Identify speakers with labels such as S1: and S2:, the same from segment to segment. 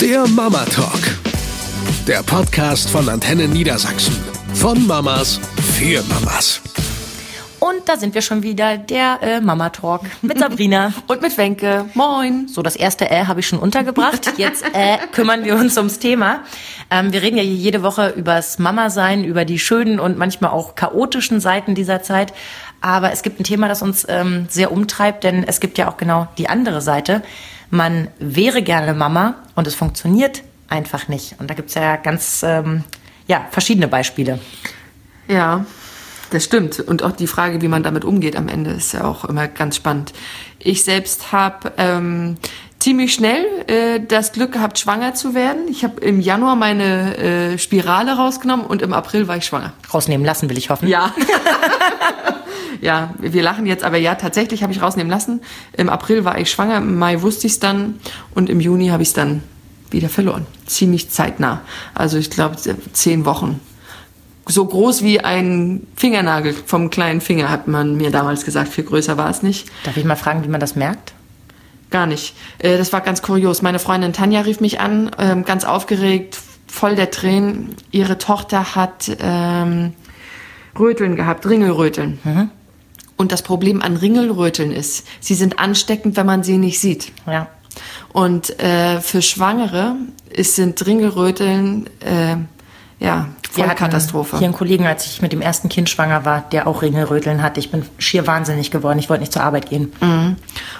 S1: Der Mama Talk. Der Podcast von Antenne Niedersachsen. Von Mamas für Mamas.
S2: Und da sind wir schon wieder, der äh, Mama Talk mit Sabrina
S3: und mit Wenke. Moin.
S2: So, das erste Äh habe ich schon untergebracht. Jetzt äh, kümmern wir uns ums Thema. Ähm, wir reden ja hier jede Woche übers Mama-Sein, über die schönen und manchmal auch chaotischen Seiten dieser Zeit. Aber es gibt ein Thema, das uns ähm, sehr umtreibt, denn es gibt ja auch genau die andere Seite. Man wäre gerne Mama und es funktioniert einfach nicht. Und da gibt's ja ganz ähm, ja, verschiedene Beispiele.
S3: Ja, das stimmt. Und auch die Frage, wie man damit umgeht am Ende, ist ja auch immer ganz spannend. Ich selbst habe ähm, ziemlich schnell äh, das Glück gehabt, schwanger zu werden. Ich habe im Januar meine äh, Spirale rausgenommen und im April war ich schwanger.
S2: Rausnehmen lassen, will ich hoffen.
S3: Ja. ja, wir lachen jetzt, aber ja, tatsächlich habe ich rausnehmen lassen. Im April war ich schwanger, im Mai wusste ich es dann und im Juni habe ich es dann wieder verloren. Ziemlich zeitnah. Also ich glaube zehn Wochen so groß wie ein Fingernagel vom kleinen Finger, hat man mir damals gesagt. Viel größer war es nicht.
S2: Darf ich mal fragen, wie man das merkt?
S3: Gar nicht. Äh, das war ganz kurios. Meine Freundin Tanja rief mich an, ähm, ganz aufgeregt, voll der Tränen. Ihre Tochter hat ähm, Röteln gehabt, Ringelröteln. Mhm. Und das Problem an Ringelröteln ist, sie sind ansteckend, wenn man sie nicht sieht.
S2: Ja.
S3: Und äh, für Schwangere ist, sind Ringelröteln äh, ja, voll Katastrophe.
S2: Hier einen Kollegen, als ich mit dem ersten Kind schwanger war, der auch Ringelröteln hatte. Ich bin schier wahnsinnig geworden. Ich wollte nicht zur Arbeit gehen.
S3: Mhm.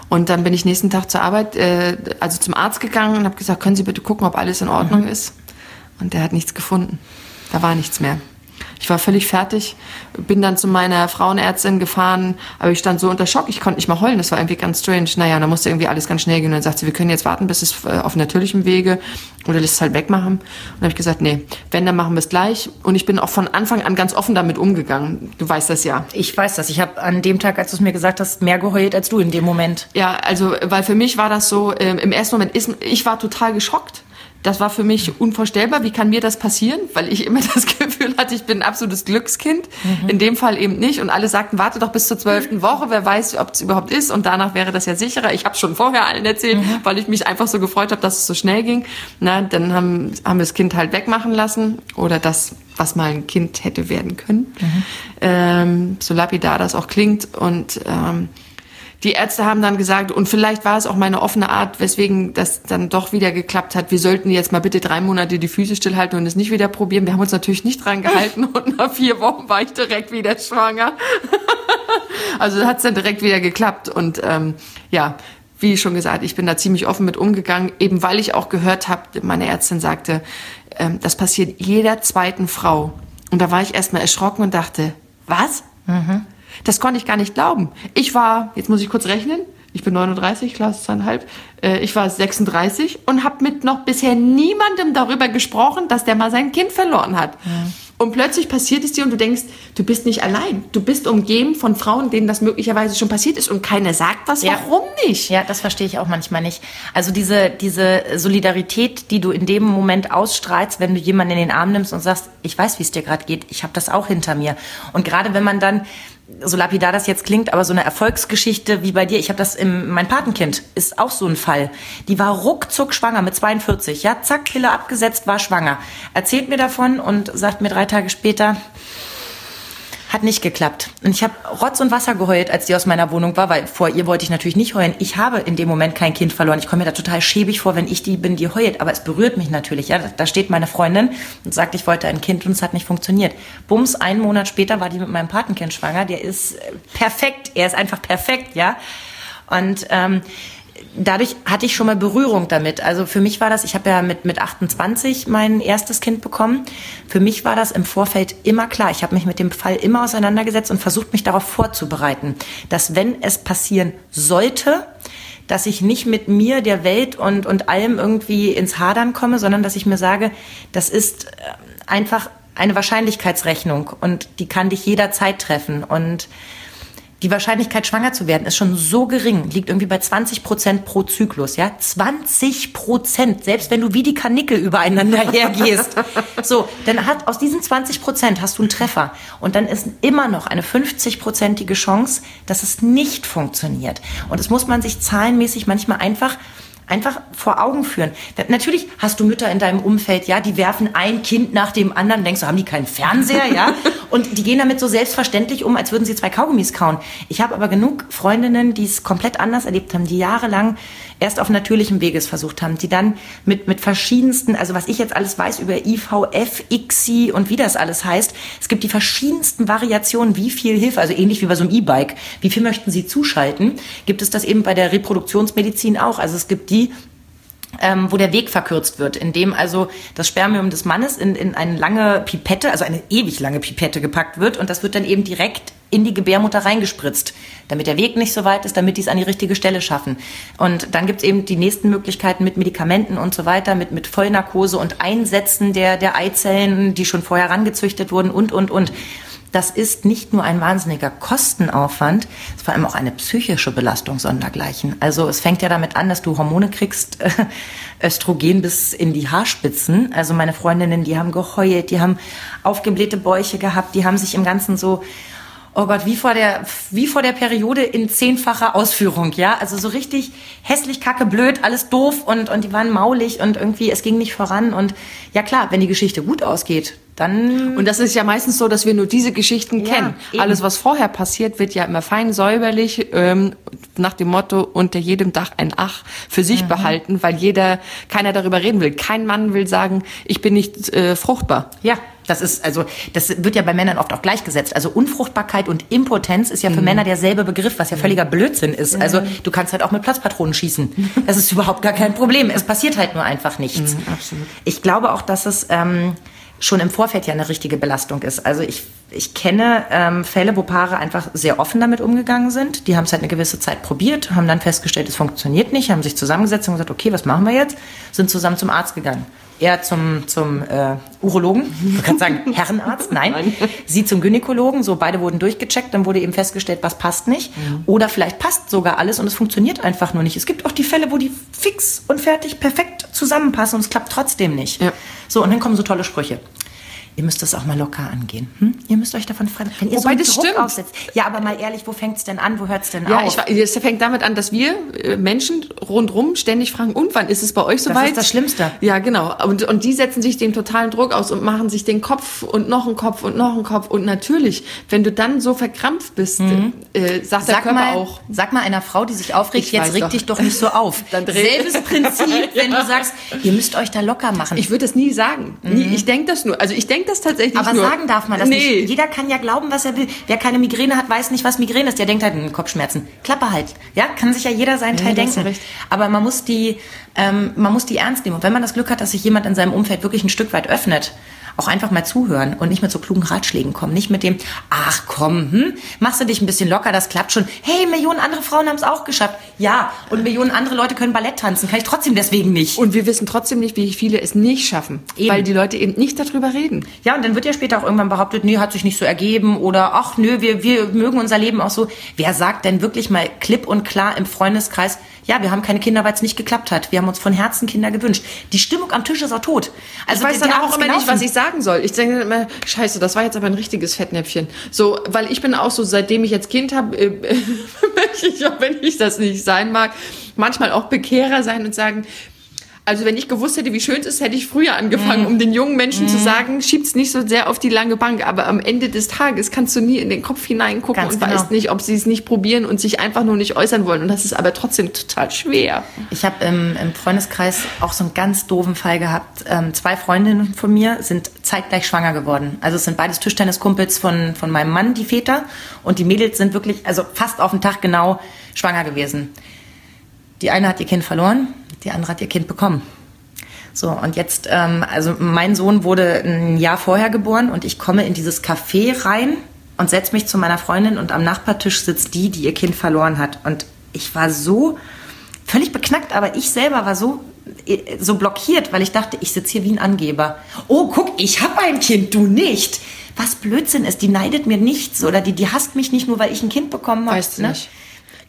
S3: Und dann bin ich nächsten Tag zur Arbeit, äh, also zum Arzt gegangen und habe gesagt, können Sie bitte gucken, ob alles in Ordnung mhm. ist? Und der hat nichts gefunden. Da war nichts mehr. Ich war völlig fertig, bin dann zu meiner Frauenärztin gefahren, aber ich stand so unter Schock, ich konnte nicht mal heulen, das war irgendwie ganz strange. Naja, da musste irgendwie alles ganz schnell gehen und dann sagt sie, wir können jetzt warten, bis es äh, auf natürlichem Wege oder lässt es halt wegmachen. Und dann habe ich gesagt, nee, wenn, dann machen wir es gleich. Und ich bin auch von Anfang an ganz offen damit umgegangen. Du weißt das ja.
S2: Ich weiß das. Ich habe an dem Tag, als du es mir gesagt hast, mehr geheult als du in dem Moment.
S3: Ja, also, weil für mich war das so, äh, im ersten Moment, ist, ich war total geschockt das war für mich unvorstellbar. Wie kann mir das passieren? Weil ich immer das Gefühl hatte, ich bin ein absolutes Glückskind. Mhm. In dem Fall eben nicht. Und alle sagten, warte doch bis zur zwölften Woche, wer weiß, ob es überhaupt ist. Und danach wäre das ja sicherer. Ich habe schon vorher allen erzählt, mhm. weil ich mich einfach so gefreut habe, dass es so schnell ging. Na, dann haben, haben wir das Kind halt wegmachen lassen. Oder das, was mal ein Kind hätte werden können. Mhm. Ähm, so lapidar das auch klingt. Und ähm, die Ärzte haben dann gesagt, und vielleicht war es auch meine offene Art, weswegen das dann doch wieder geklappt hat, wir sollten jetzt mal bitte drei Monate die Füße stillhalten und es nicht wieder probieren. Wir haben uns natürlich nicht dran gehalten und nach vier Wochen war ich direkt wieder schwanger. also hat es dann direkt wieder geklappt und ähm, ja, wie schon gesagt, ich bin da ziemlich offen mit umgegangen, eben weil ich auch gehört habe, meine Ärztin sagte, ähm, das passiert jeder zweiten Frau. Und da war ich erstmal erschrocken und dachte, was? Mhm. Das konnte ich gar nicht glauben. Ich war, jetzt muss ich kurz rechnen, ich bin 39, Klasse zweieinhalb, äh, ich war 36 und habe mit noch bisher niemandem darüber gesprochen, dass der mal sein Kind verloren hat. Ja. Und plötzlich passiert es dir und du denkst, du bist nicht allein. Du bist umgeben von Frauen, denen das möglicherweise schon passiert ist und keiner sagt was. Ja. Warum nicht?
S2: Ja, das verstehe ich auch manchmal nicht. Also diese, diese Solidarität, die du in dem Moment ausstrahlst, wenn du jemanden in den Arm nimmst und sagst, ich weiß, wie es dir gerade geht, ich habe das auch hinter mir. Und gerade wenn man dann so lapidar das jetzt klingt, aber so eine Erfolgsgeschichte wie bei dir, ich habe das im, mein Patenkind ist auch so ein Fall. Die war ruckzuck schwanger mit 42, ja, zack, Pille abgesetzt, war schwanger. Erzählt mir davon und sagt mir drei Tage später, hat nicht geklappt. Und ich habe Rotz und Wasser geheult, als die aus meiner Wohnung war, weil vor ihr wollte ich natürlich nicht heulen. Ich habe in dem Moment kein Kind verloren. Ich komme mir da total schäbig vor, wenn ich die bin, die heult. Aber es berührt mich natürlich. Ja, da steht meine Freundin und sagt, ich wollte ein Kind und es hat nicht funktioniert. Bums, einen Monat später war die mit meinem Patenkind schwanger. Der ist äh, perfekt. Er ist einfach perfekt, ja. Und ähm, dadurch hatte ich schon mal Berührung damit. Also für mich war das, ich habe ja mit, mit 28 mein erstes Kind bekommen. Für mich war das im Vorfeld immer klar. Ich habe mich mit dem Fall immer auseinandergesetzt und versucht, mich darauf vorzubereiten, dass wenn es passieren sollte, dass ich nicht mit mir, der Welt und, und allem irgendwie ins Hadern komme, sondern dass ich mir sage, das ist äh, einfach eine Wahrscheinlichkeitsrechnung und die kann dich jederzeit treffen. Und die Wahrscheinlichkeit, schwanger zu werden, ist schon so gering, liegt irgendwie bei 20 Prozent pro Zyklus, ja? 20 Prozent, selbst wenn du wie die Kanickel übereinander hergehst. so, dann hat, aus diesen 20 Prozent hast du einen Treffer. Und dann ist immer noch eine 50-prozentige Chance, dass es nicht funktioniert. Und das muss man sich zahlenmäßig manchmal einfach einfach vor Augen führen. Natürlich hast du Mütter in deinem Umfeld, ja, die werfen ein Kind nach dem anderen, denkst du, haben die keinen Fernseher, ja? Und die gehen damit so selbstverständlich um, als würden sie zwei Kaugummis kauen. Ich habe aber genug Freundinnen, die es komplett anders erlebt haben, die jahrelang erst auf natürlichem Wege es versucht haben, die dann mit, mit verschiedensten, also was ich jetzt alles weiß über IVF, ICSI und wie das alles heißt, es gibt die verschiedensten Variationen, wie viel Hilfe, also ähnlich wie bei so einem E-Bike, wie viel möchten sie zuschalten, gibt es das eben bei der Reproduktionsmedizin auch. Also es gibt die, ähm, wo der Weg verkürzt wird, indem also das Spermium des Mannes in, in eine lange Pipette, also eine ewig lange Pipette gepackt wird und das wird dann eben direkt in die Gebärmutter reingespritzt, damit der Weg nicht so weit ist, damit die es an die richtige Stelle schaffen. Und dann gibt es eben die nächsten Möglichkeiten mit Medikamenten und so weiter, mit, mit Vollnarkose und Einsetzen der, der Eizellen, die schon vorher rangezüchtet wurden und, und, und das ist nicht nur ein wahnsinniger Kostenaufwand, es ist vor allem auch eine psychische Belastung sondergleichen. Also es fängt ja damit an, dass du Hormone kriegst, äh, Östrogen bis in die Haarspitzen. Also meine Freundinnen, die haben geheult, die haben aufgeblähte Bäuche gehabt, die haben sich im Ganzen so oh Gott, wie vor der, wie vor der Periode in zehnfacher Ausführung, ja. Also so richtig hässlich, kacke, blöd, alles doof und, und die waren maulig und irgendwie, es ging nicht voran und ja klar, wenn die Geschichte gut ausgeht, dann.
S3: Und das ist ja meistens so, dass wir nur diese Geschichten ja, kennen. Eben. Alles, was vorher passiert, wird ja immer fein säuberlich ähm, nach dem Motto unter jedem Dach ein Ach für sich mhm. behalten, weil jeder, keiner darüber reden will. Kein Mann will sagen, ich bin nicht äh, fruchtbar.
S2: Ja. Das ist also, das wird ja bei Männern oft auch gleichgesetzt. Also Unfruchtbarkeit und Impotenz ist ja für mhm. Männer derselbe Begriff, was ja völliger Blödsinn ist. Mhm. Also du kannst halt auch mit Platzpatronen schießen. Das ist überhaupt gar kein Problem. Es passiert halt nur einfach nichts. Mhm, absolut. Ich glaube auch, dass es ähm, schon im Vorfeld ja eine richtige Belastung ist. Also ich, ich kenne ähm, Fälle, wo Paare einfach sehr offen damit umgegangen sind. Die haben es halt eine gewisse Zeit probiert, haben dann festgestellt, es funktioniert nicht, haben sich zusammengesetzt und gesagt, okay, was machen wir jetzt? Sind zusammen zum Arzt gegangen. Er zum, zum äh, Urologen, ich kann sagen Herrenarzt, nein. nein. Sie zum Gynäkologen, so beide wurden durchgecheckt, dann wurde eben festgestellt, was passt nicht. Mhm. Oder vielleicht passt sogar alles und es funktioniert einfach nur nicht. Es gibt auch die Fälle, wo die fix und fertig perfekt zusammenpassen und es klappt trotzdem nicht. Ja. So, und dann kommen so tolle Sprüche ihr müsst das auch mal locker angehen. Hm? Ihr müsst euch davon frei wenn ihr Wobei, so das Druck stimmt. aufsetzt. Ja, aber mal ehrlich, wo fängt es denn an? Wo hört es denn ja, auf?
S3: Ja, es fängt damit an, dass wir äh, Menschen rundrum ständig fragen, und wann ist es bei euch soweit? Das
S2: ist das Schlimmste.
S3: Ja, genau. Und, und die setzen sich den totalen Druck aus und machen sich den Kopf und noch einen Kopf und noch einen Kopf. Und natürlich, wenn du dann so verkrampft bist, mhm. äh, sagt sag der Körper
S2: mal,
S3: auch.
S2: Sag mal einer Frau, die sich aufregt, ich jetzt reg doch. dich doch nicht so auf. dann Selbes Prinzip, wenn du sagst, ihr müsst euch da locker machen.
S3: Ich würde das nie sagen. Mhm. Nie, ich denke das nur. Also ich denke das tatsächlich
S2: aber
S3: nur
S2: sagen darf man das nee. nicht. Jeder kann ja glauben, was er will. Wer keine Migräne hat, weiß nicht, was Migräne ist. Der denkt halt, hm, Kopfschmerzen. Klappe halt. Ja, kann sich ja jeder seinen Teil ja, denken. Aber man muss die, ähm, man muss die ernst nehmen. Und wenn man das Glück hat, dass sich jemand in seinem Umfeld wirklich ein Stück weit öffnet, auch einfach mal zuhören und nicht mit so klugen Ratschlägen kommen. Nicht mit dem, ach komm, hm, machst du dich ein bisschen locker, das klappt schon. Hey, Millionen andere Frauen haben es auch geschafft. Ja, und Millionen andere Leute können Ballett tanzen. Kann ich trotzdem deswegen nicht.
S3: Und wir wissen trotzdem nicht, wie viele es nicht schaffen. Eben. Weil die Leute eben nicht darüber reden.
S2: Ja, und dann wird ja später auch irgendwann behauptet, nee, hat sich nicht so ergeben oder ach nö, wir, wir mögen unser Leben auch so. Wer sagt denn wirklich mal klipp und klar im Freundeskreis, ja, wir haben keine Kinder, weil es nicht geklappt hat. Wir haben uns von Herzen Kinder gewünscht. Die Stimmung am Tisch ist auch tot.
S3: Also ich weiß dann auch immer gelaufen. nicht, was ich sagen soll. Ich denke immer, scheiße, das war jetzt aber ein richtiges Fettnäpfchen. So, weil ich bin auch so, seitdem ich jetzt Kind habe, äh, möchte ich, auch wenn ich das nicht sein mag, manchmal auch Bekehrer sein und sagen, also wenn ich gewusst hätte, wie schön es ist, hätte ich früher angefangen, mm. um den jungen Menschen mm. zu mhm. sagen, schieb's nicht so sehr auf die lange Bank. Aber am Ende des Tages kannst du nie in den Kopf hineingucken Ganz und genau. weißt nicht, ob sie es nicht probieren und sich einfach nur nicht äußern wollen. Und das ist aber trotzdem total schwer.
S2: Ich habe im, im, Freundeskreis auch so einen ganz doofen Fall gehabt. Ähm, zwei Freundinnen von mir sind zeitgleich schwanger geworden. Also es sind beides Tischtenniskumpels von, von meinem Mann, die Väter. Und die Mädels sind wirklich, also fast auf den Tag genau schwanger gewesen. Die eine hat ihr Kind verloren, die andere hat ihr Kind bekommen. So, und jetzt, ähm, also mein Sohn wurde ein Jahr vorher geboren und ich komme in dieses Café rein und setze mich zu meiner Freundin und am Nachbartisch sitzt die, die ihr Kind verloren hat. Und ich war so völlig beknackt, aber ich selber war so äh, so blockiert, weil ich dachte, ich sitze hier wie ein Angeber. Oh, guck, ich habe ein Kind, du nicht. Was Blödsinn ist, die neidet mir nichts oder die, die hasst mich nicht nur, weil ich ein Kind bekommen habe.
S3: Weißt du ne? nicht.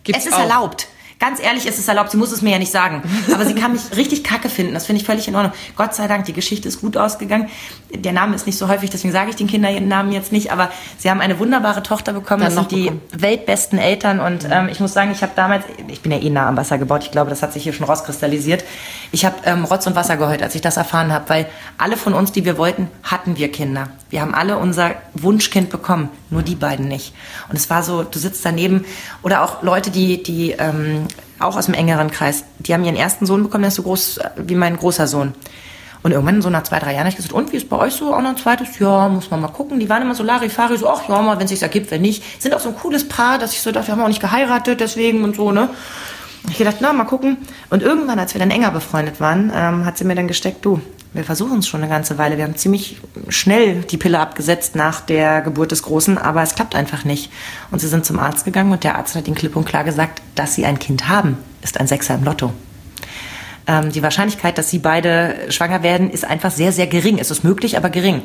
S2: Gibt's es ist auch. erlaubt Ganz ehrlich, ist es erlaubt, sie muss es mir ja nicht sagen. Aber sie kann mich richtig kacke finden. Das finde ich völlig in Ordnung. Gott sei Dank, die Geschichte ist gut ausgegangen. Der Name ist nicht so häufig, deswegen sage ich den Kindern ihren Namen jetzt nicht. Aber sie haben eine wunderbare Tochter bekommen.
S3: Dann
S2: das sind die
S3: bekommen.
S2: weltbesten Eltern. Und ähm, ich muss sagen, ich habe damals, ich bin ja eh nah am Wasser gebaut. Ich glaube, das hat sich hier schon rauskristallisiert. Ich habe ähm, Rotz und Wasser geheult, als ich das erfahren habe. Weil alle von uns, die wir wollten, hatten wir Kinder. Wir haben alle unser Wunschkind bekommen. Nur die beiden nicht. Und es war so, du sitzt daneben. Oder auch Leute, die, die ähm, auch aus dem engeren Kreis, die haben ihren ersten Sohn bekommen, der ist so groß wie mein großer Sohn. Und irgendwann, so nach zwei, drei Jahren, habe ich gesagt, und wie ist bei euch so auch noch ein zweites? Ja, muss man mal gucken. Die waren immer so Larifari, so, ach ja, mal, wenn es sich ergibt, wenn nicht. Sind auch so ein cooles Paar, dass ich so dachte, wir haben auch nicht geheiratet, deswegen und so, ne? Ich gedacht, na, mal gucken. Und irgendwann, als wir dann enger befreundet waren, ähm, hat sie mir dann gesteckt, du, wir versuchen es schon eine ganze Weile. Wir haben ziemlich schnell die Pille abgesetzt nach der Geburt des Großen, aber es klappt einfach nicht. Und sie sind zum Arzt gegangen und der Arzt hat ihnen klipp und klar gesagt, dass sie ein Kind haben, ist ein Sechser im Lotto. Ähm, die Wahrscheinlichkeit, dass sie beide schwanger werden, ist einfach sehr, sehr gering. Es ist möglich, aber gering.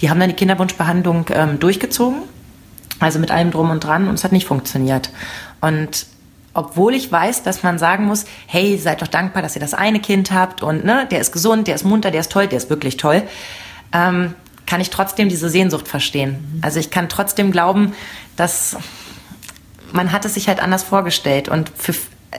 S2: Die haben dann die Kinderwunschbehandlung ähm, durchgezogen, also mit allem drum und dran, und es hat nicht funktioniert. Und obwohl ich weiß, dass man sagen muss, hey, seid doch dankbar, dass ihr das eine Kind habt und ne, der ist gesund, der ist munter, der ist toll, der ist wirklich toll, ähm, kann ich trotzdem diese Sehnsucht verstehen. Also ich kann trotzdem glauben, dass man hat es sich halt anders vorgestellt. Und für,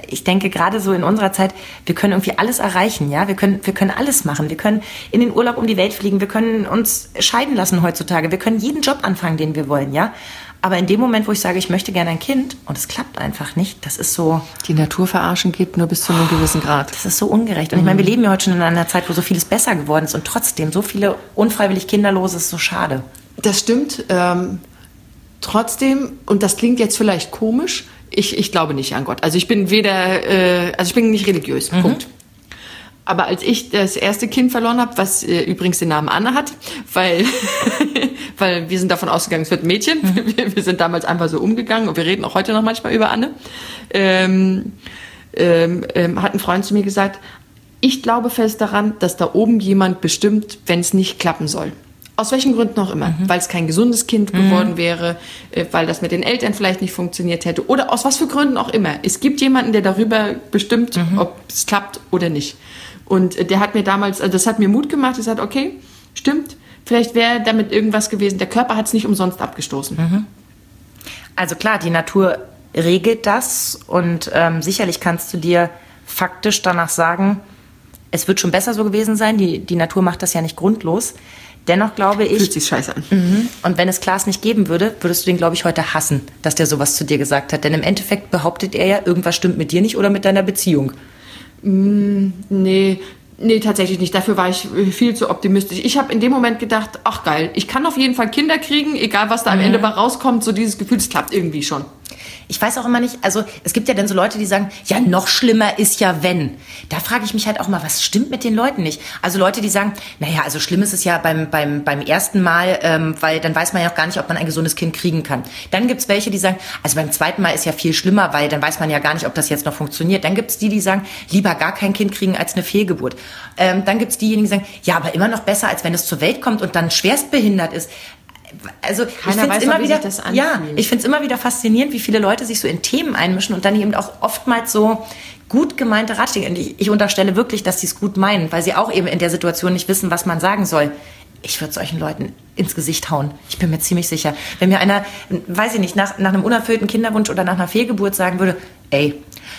S2: ich denke gerade so in unserer Zeit, wir können irgendwie alles erreichen, ja, wir können, wir können alles machen, wir können in den Urlaub um die Welt fliegen, wir können uns scheiden lassen heutzutage, wir können jeden Job anfangen, den wir wollen, ja. Aber in dem Moment, wo ich sage, ich möchte gerne ein Kind und es klappt einfach nicht, das ist so,
S3: Die Natur verarschen geht nur bis zu einem gewissen Grad.
S2: das ist so ungerecht. Und ich meine, wir leben ja heute schon in einer Zeit, wo so vieles besser geworden ist und trotzdem so viele unfreiwillig Kinderlose ist so schade.
S3: Das stimmt. Ähm, trotzdem, und das klingt jetzt vielleicht komisch, ich, ich glaube nicht an Gott. Also ich bin weder, äh, also ich bin nicht religiös. Punkt. Aber als ich das erste Kind verloren habe, was äh, übrigens den Namen Anne hat, weil, weil wir sind davon ausgegangen, es wird ein Mädchen. Wir, wir sind damals einfach so umgegangen und wir reden auch heute noch manchmal über Anne. Ähm, ähm, ähm, hat ein Freund zu mir gesagt, ich glaube fest daran, dass da oben jemand bestimmt, wenn es nicht klappen soll. Aus welchen Gründen auch immer. Weil es kein gesundes Kind geworden wäre, äh, weil das mit den Eltern vielleicht nicht funktioniert hätte oder aus was für Gründen auch immer. Es gibt jemanden, der darüber bestimmt, ob es klappt oder nicht. Und äh, der hat mir damals, also das hat mir Mut gemacht, gesagt, okay, stimmt, vielleicht wäre damit irgendwas gewesen. Der Körper hat es nicht umsonst abgestoßen.
S2: Also klar, die Natur regelt das und ähm, sicherlich kannst du dir faktisch danach sagen, es wird schon besser so gewesen sein. Die, die Natur macht das ja nicht grundlos. Dennoch glaube ich,
S3: Fühlt sich scheiße an.
S2: Mhm. Und wenn es Klaas nicht geben würde, würdest du den, glaube ich, heute hassen, dass der sowas zu dir gesagt hat. Denn im Endeffekt behauptet er ja, irgendwas stimmt mit dir nicht oder mit deiner Beziehung.
S3: Nee, nee, tatsächlich nicht. Dafür war ich viel zu optimistisch. Ich habe in dem Moment gedacht, ach geil, ich kann auf jeden Fall Kinder kriegen, egal was da am Ende bei rauskommt, so dieses Gefühl, es klappt irgendwie schon.
S2: Ich weiß auch immer nicht, also es gibt ja dann so Leute, die sagen, ja, noch schlimmer ist ja wenn. Da frage ich mich halt auch mal, was stimmt mit den Leuten nicht? Also Leute, die sagen, naja, also schlimm ist es ja beim, beim, beim ersten Mal, ähm, weil dann weiß man ja auch gar nicht, ob man ein gesundes Kind kriegen kann. Dann gibt's welche, die sagen, also beim zweiten Mal ist ja viel schlimmer, weil dann weiß man ja gar nicht, ob das jetzt noch funktioniert. Dann gibt's die, die sagen, lieber gar kein Kind kriegen als eine Fehlgeburt. Ähm, dann gibt's diejenigen, die sagen, ja, aber immer noch besser, als wenn es zur Welt kommt und dann schwerstbehindert ist also
S3: Keiner
S2: ich finde immer wieder, ja, ich finde es immer wieder faszinierend, wie viele Leute sich so in Themen einmischen und dann eben auch oftmals so gut gemeinte Ratschläge. Und ich, ich unterstelle wirklich, dass sie es gut meinen, weil sie auch eben in der Situation nicht wissen, was man sagen soll. Ich würde solchen Leuten ins Gesicht hauen. Ich bin mir ziemlich sicher. Wenn mir einer, weiß ich nicht, nach, nach einem unerfüllten Kinderwunsch oder nach einer Fehlgeburt sagen würde, ey,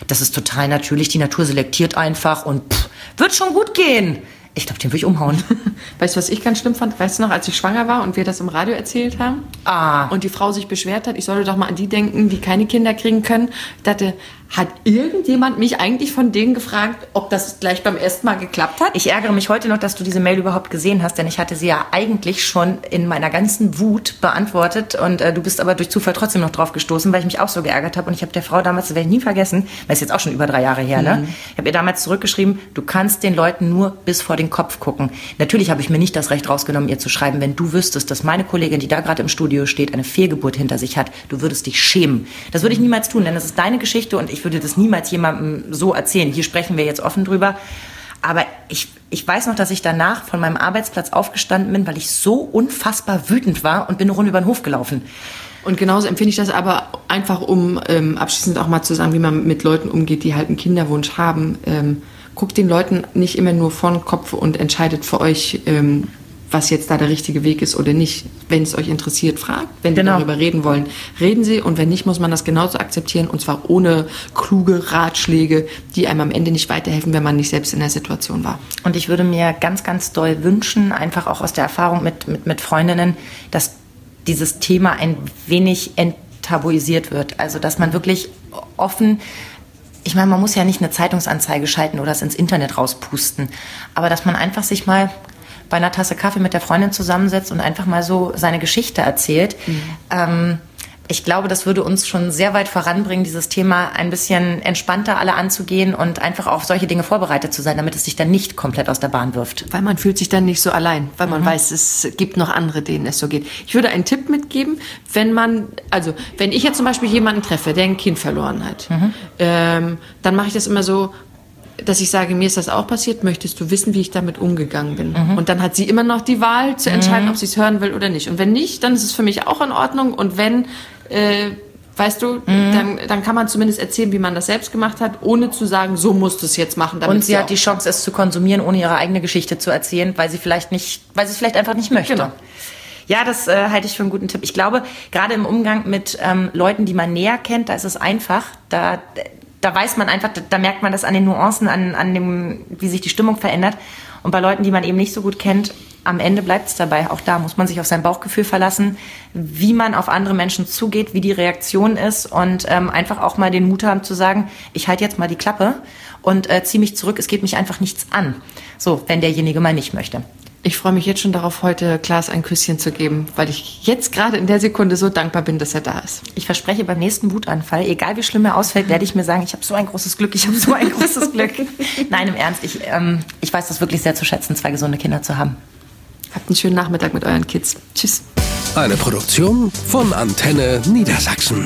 S2: das ist total natürlich, die Natur selektiert einfach und pff, wird schon gut gehen. Ich glaube, den würde ich umhauen.
S3: Weißt du, was ich ganz schlimm fand? Weißt du noch, als ich schwanger war und wir das im Radio erzählt haben?
S2: Ah.
S3: Und die Frau sich beschwert hat, ich sollte doch mal an die denken, die keine Kinder kriegen können. Ich dachte, hat irgendjemand mich eigentlich von denen gefragt, ob das gleich beim ersten Mal geklappt hat?
S2: Ich ärgere mich heute noch, dass du diese Mail überhaupt gesehen hast, denn ich hatte sie ja eigentlich schon in meiner ganzen Wut beantwortet und äh, du bist aber durch Zufall trotzdem noch drauf gestoßen, weil ich mich auch so geärgert habe und ich habe der Frau damals, das werde ich nie vergessen, weil es jetzt auch schon über drei Jahre her, ne? Ich habe ihr damals zurückgeschrieben, du kannst den Leuten nur bis vor den Kopf gucken. Natürlich habe ich mir nicht das Recht rausgenommen, ihr zu schreiben, wenn du wüsstest, dass meine Kollegin, die da gerade im Studio steht, eine Fehlgeburt hinter sich hat, du würdest dich schämen. Das würde ich niemals tun, denn das ist deine Geschichte und ich würde das niemals jemandem so erzählen. Hier sprechen wir jetzt offen drüber. Aber ich, ich weiß noch, dass ich danach von meinem Arbeitsplatz aufgestanden bin, weil ich so unfassbar wütend war und bin Runde über den Hof gelaufen.
S3: Und genauso empfinde ich das aber einfach, um ähm, abschließend auch mal zu sagen, wie man mit Leuten umgeht, die halt einen Kinderwunsch haben. Ähm, guckt den Leuten nicht immer nur vor Kopf und entscheidet für euch, ähm, was jetzt da der richtige Weg ist oder nicht. Wenn es euch interessiert, fragt. Wenn genau. darüber reden wollen, reden Sie. Und wenn nicht, muss man das genauso akzeptieren. Und zwar ohne kluge Ratschläge, die einem am Ende nicht weiterhelfen, wenn man nicht selbst in der Situation war.
S2: Und ich würde mir ganz, ganz doll wünschen, einfach auch aus der Erfahrung mit, mit, mit Freundinnen, dass dieses Thema ein wenig enttabuisiert wird. Also, dass man wirklich offen ich meine, man muss ja nicht eine Zeitungsanzeige schalten oder es ins Internet rauspusten, aber dass man einfach sich mal bei einer Tasse Kaffee mit der Freundin zusammensetzt und einfach mal so seine Geschichte erzählt. Mhm. Ähm, ich glaube, das würde uns schon sehr weit voranbringen, dieses Thema ein bisschen entspannter alle anzugehen und einfach auf solche Dinge vorbereitet zu sein, damit es sich dann nicht komplett aus der Bahn wirft.
S3: Weil man fühlt sich dann nicht so allein, weil man mhm. weiß, es gibt noch andere, denen es so geht. Ich würde einen Tipp mitgeben, wenn man, also wenn ich jetzt zum Beispiel jemanden treffe, der ein Kind verloren hat, mhm. ähm, dann mache ich das immer so, dass ich sage, mir ist das auch passiert, möchtest du wissen, wie ich damit umgegangen bin? Mhm. Und dann hat sie immer noch die Wahl zu entscheiden, mhm. ob sie es hören will oder nicht. Und wenn nicht, dann ist es für mich auch in Ordnung. Und wenn, äh, weißt du, mhm. dann, dann kann man zumindest erzählen, wie man das selbst gemacht hat, ohne zu sagen, so musst du es jetzt machen.
S2: Und sie, sie hat die Chance, es zu konsumieren, ohne ihre eigene Geschichte zu erzählen, weil sie vielleicht nicht, weil sie es vielleicht einfach nicht möchte. Genau. Ja, das äh, halte ich für einen guten Tipp. Ich glaube, gerade im Umgang mit ähm, Leuten, die man näher kennt, da ist es einfach. Da da weiß man einfach, da merkt man das an den Nuancen, an, an dem, wie sich die Stimmung verändert. Und bei Leuten, die man eben nicht so gut kennt, am Ende bleibt es dabei. Auch da muss man sich auf sein Bauchgefühl verlassen, wie man auf andere Menschen zugeht, wie die Reaktion ist und ähm, einfach auch mal den Mut haben zu sagen, ich halte jetzt mal die Klappe und äh, ziehe mich zurück, es geht mich einfach nichts an. So, wenn derjenige mal nicht möchte.
S3: Ich freue mich jetzt schon darauf, heute Klaas ein Küsschen zu geben, weil ich jetzt gerade in der Sekunde so dankbar bin, dass er da ist.
S2: Ich verspreche, beim nächsten Wutanfall, egal wie schlimm er ausfällt, werde ich mir sagen, ich habe so ein großes Glück, ich habe so ein großes Glück. Nein, im Ernst, ich, ähm, ich weiß das wirklich sehr zu schätzen, zwei gesunde Kinder zu haben.
S3: Habt einen schönen Nachmittag mit euren Kids. Tschüss.
S1: Eine Produktion von Antenne Niedersachsen.